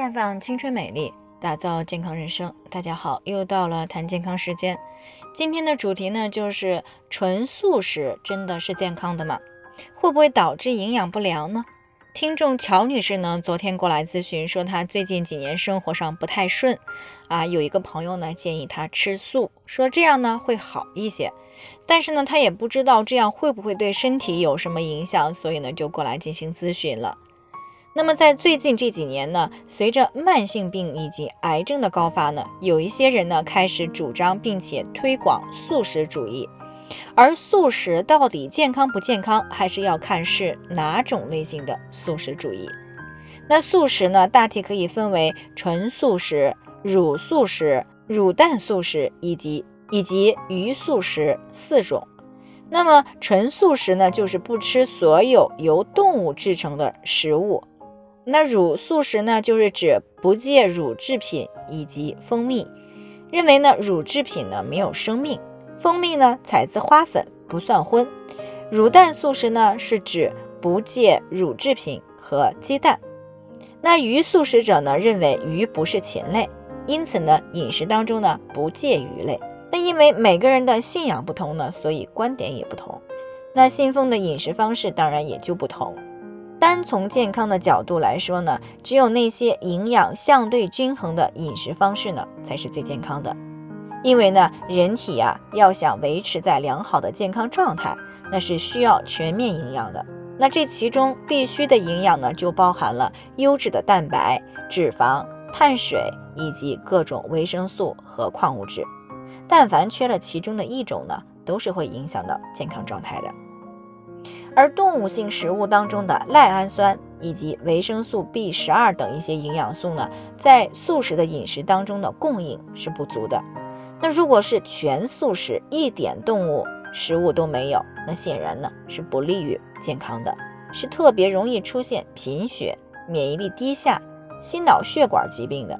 绽放青春美丽，打造健康人生。大家好，又到了谈健康时间。今天的主题呢，就是纯素食真的是健康的吗？会不会导致营养不良呢？听众乔女士呢，昨天过来咨询，说她最近几年生活上不太顺，啊，有一个朋友呢建议她吃素，说这样呢会好一些，但是呢她也不知道这样会不会对身体有什么影响，所以呢就过来进行咨询了。那么在最近这几年呢，随着慢性病以及癌症的高发呢，有一些人呢开始主张并且推广素食主义。而素食到底健康不健康，还是要看是哪种类型的素食主义。那素食呢，大体可以分为纯素食、乳素食、乳蛋素食以及以及鱼素食四种。那么纯素食呢，就是不吃所有由动物制成的食物。那乳素食呢，就是指不戒乳制品以及蜂蜜，认为呢乳制品呢没有生命。蜂蜜呢，采自花粉，不算荤。乳蛋素食呢，是指不戒乳制品和鸡蛋。那鱼素食者呢，认为鱼不是禽类，因此呢，饮食当中呢不戒鱼类。那因为每个人的信仰不同呢，所以观点也不同。那信奉的饮食方式当然也就不同。单从健康的角度来说呢，只有那些营养相对均衡的饮食方式呢，才是最健康的。因为呢，人体呀要想维持在良好的健康状态，那是需要全面营养的。那这其中必须的营养呢，就包含了优质的蛋白、脂肪、碳水以及各种维生素和矿物质。但凡缺了其中的一种呢，都是会影响到健康状态的。而动物性食物当中的赖氨酸以及维生素 B 十二等一些营养素呢，在素食的饮食当中的供应是不足的。那如果是全素食，一点动物食物都没有，那显然呢是不利于健康的，是特别容易出现贫血、免疫力低下、心脑血管疾病的。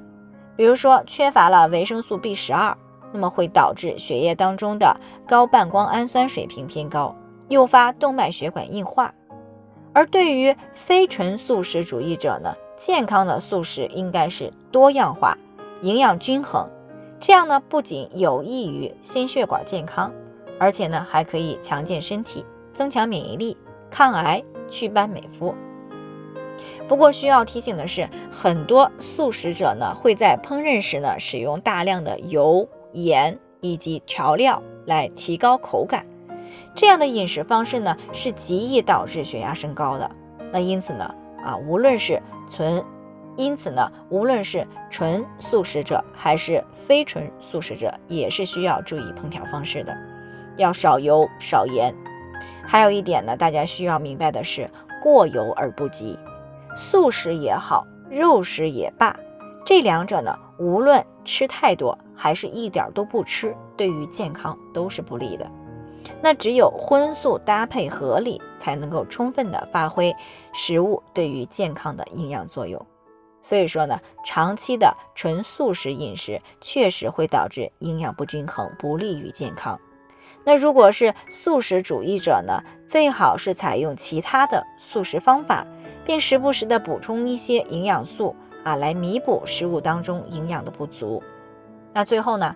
比如说缺乏了维生素 B 十二，那么会导致血液当中的高半胱氨酸水平偏高，诱发动脉血管硬化。而对于非纯素食主义者呢，健康的素食应该是多样化、营养均衡。这样呢，不仅有益于心血管健康，而且呢，还可以强健身体、增强免疫力、抗癌、祛斑美肤。不过需要提醒的是，很多素食者呢，会在烹饪时呢，使用大量的油、盐以及调料来提高口感。这样的饮食方式呢，是极易导致血压升高的。那因此呢，啊，无论是纯因此呢，无论是纯素食者还是非纯素食者，也是需要注意烹调方式的，要少油少盐。还有一点呢，大家需要明白的是，过犹而不及。素食也好，肉食也罢，这两者呢，无论吃太多还是一点都不吃，对于健康都是不利的。那只有荤素搭配合理，才能够充分的发挥食物对于健康的营养作用。所以说呢，长期的纯素食饮食确实会导致营养不均衡，不利于健康。那如果是素食主义者呢，最好是采用其他的素食方法，并时不时的补充一些营养素啊，来弥补食物当中营养的不足。那最后呢，